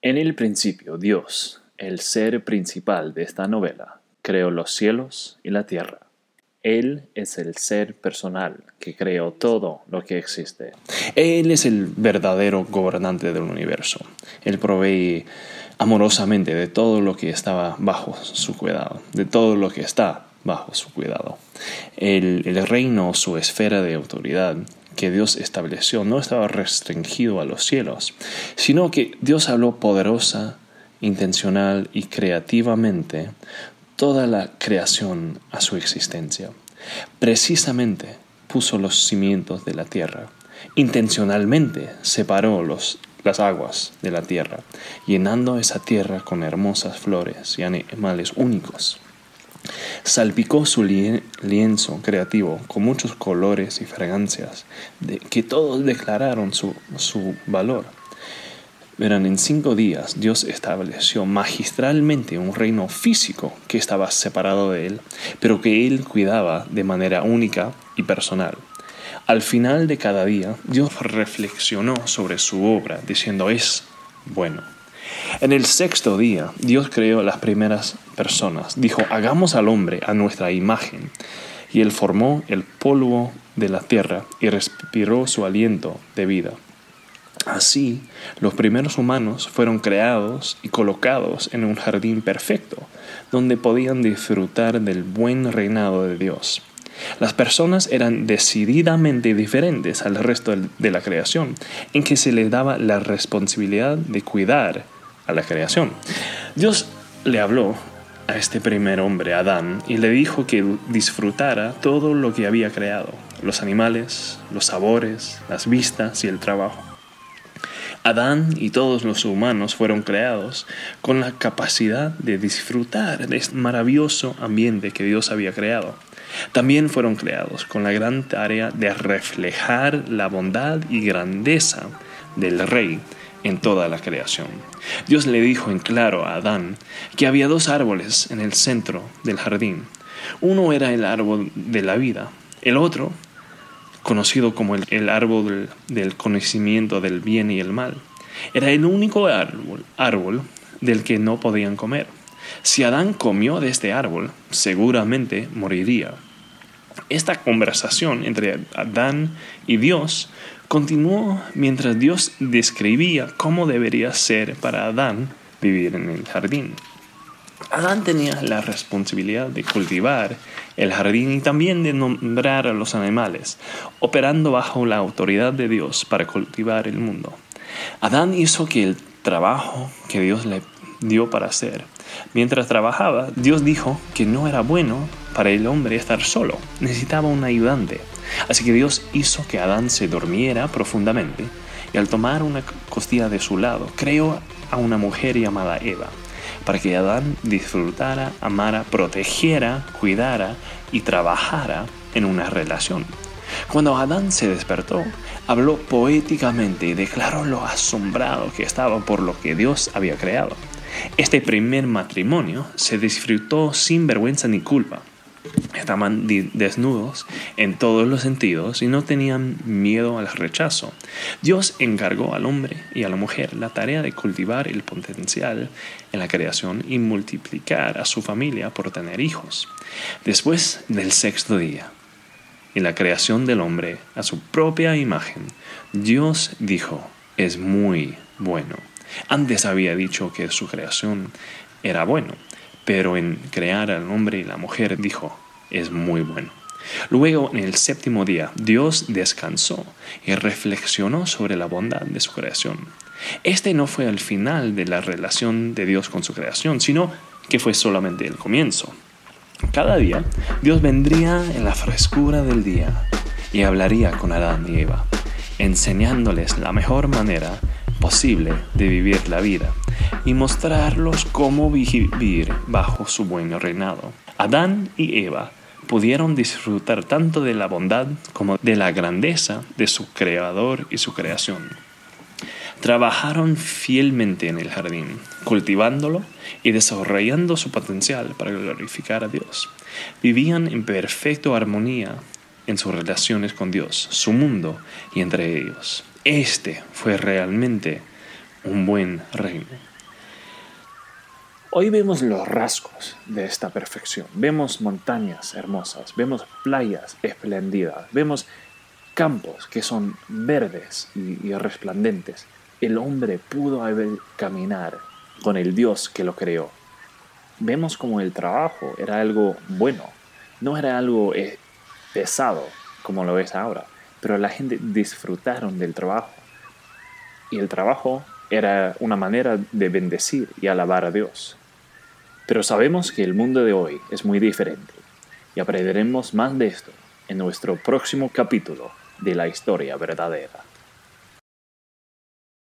En el principio, Dios, el ser principal de esta novela, creó los cielos y la tierra. Él es el ser personal que creó todo lo que existe. Él es el verdadero gobernante del universo. Él provee amorosamente de todo lo que estaba bajo su cuidado, de todo lo que está bajo su cuidado. El, el reino, su esfera de autoridad, que Dios estableció no estaba restringido a los cielos, sino que Dios habló poderosa, intencional y creativamente toda la creación a su existencia. Precisamente puso los cimientos de la tierra. Intencionalmente separó los, las aguas de la tierra, llenando esa tierra con hermosas flores y animales únicos. Salpicó su lienzo creativo con muchos colores y fragancias de que todos declararon su, su valor. Verán, en cinco días Dios estableció magistralmente un reino físico que estaba separado de Él, pero que Él cuidaba de manera única y personal. Al final de cada día, Dios reflexionó sobre su obra, diciendo, es bueno. En el sexto día, Dios creó las primeras personas. Dijo, hagamos al hombre a nuestra imagen. Y él formó el polvo de la tierra y respiró su aliento de vida. Así, los primeros humanos fueron creados y colocados en un jardín perfecto, donde podían disfrutar del buen reinado de Dios. Las personas eran decididamente diferentes al resto de la creación, en que se les daba la responsabilidad de cuidar a la creación. Dios le habló a este primer hombre, Adán, y le dijo que disfrutara todo lo que había creado, los animales, los sabores, las vistas y el trabajo. Adán y todos los humanos fueron creados con la capacidad de disfrutar de este maravilloso ambiente que Dios había creado. También fueron creados con la gran tarea de reflejar la bondad y grandeza del Rey en toda la creación. Dios le dijo en claro a Adán que había dos árboles en el centro del jardín. Uno era el árbol de la vida, el otro, conocido como el, árbol del, conocimiento del bien y el mal, era el único árbol, árbol del que no podían comer. Si Adán comió de este árbol, seguramente moriría. Esta conversación entre Adán y Dios continuó mientras Dios describía cómo debería ser para Adán vivir en el jardín. Adán tenía la responsabilidad de cultivar el jardín y también de nombrar a los animales, operando bajo la autoridad de Dios para cultivar el mundo. Adán hizo que el trabajo que Dios le dio para hacer. Mientras trabajaba, Dios dijo que no era bueno para el hombre estar solo, necesitaba un ayudante. Así que Dios hizo que Adán se durmiera profundamente y al tomar una costilla de su lado, creó a una mujer llamada Eva, para que Adán disfrutara, amara, protegiera, cuidara y trabajara en una relación. Cuando Adán se despertó, habló poéticamente y declaró lo asombrado que estaba por lo que Dios había creado. Este primer matrimonio se disfrutó sin vergüenza ni culpa. Estaban desnudos en todos los sentidos y no tenían miedo al rechazo. Dios encargó al hombre y a la mujer la tarea de cultivar el potencial en la creación y multiplicar a su familia por tener hijos. Después del sexto día y la creación del hombre a su propia imagen, Dios dijo, es muy bueno. Antes había dicho que su creación era bueno, pero en crear al hombre y la mujer dijo, es muy bueno. Luego, en el séptimo día, Dios descansó y reflexionó sobre la bondad de su creación. Este no fue el final de la relación de Dios con su creación, sino que fue solamente el comienzo. Cada día, Dios vendría en la frescura del día y hablaría con Adán y Eva, enseñándoles la mejor manera posible de vivir la vida y mostrarlos cómo vivir bajo su buen reinado. Adán y Eva pudieron disfrutar tanto de la bondad como de la grandeza de su creador y su creación. Trabajaron fielmente en el jardín, cultivándolo y desarrollando su potencial para glorificar a Dios. Vivían en perfecta armonía en sus relaciones con Dios, su mundo y entre ellos. Este fue realmente un buen reino. Hoy vemos los rasgos de esta perfección. Vemos montañas hermosas, vemos playas espléndidas, vemos campos que son verdes y, resplandentes. El hombre pudo haber caminar con el Dios que lo creó. Vemos como el trabajo era algo bueno, no era algo eh, pesado como lo es ahora, pero la gente disfrutaron del trabajo. Y el trabajo era una manera de bendecir y alabar a Dios. Pero sabemos que el mundo de hoy es muy diferente y aprenderemos más de esto en nuestro próximo capítulo de la historia verdadera.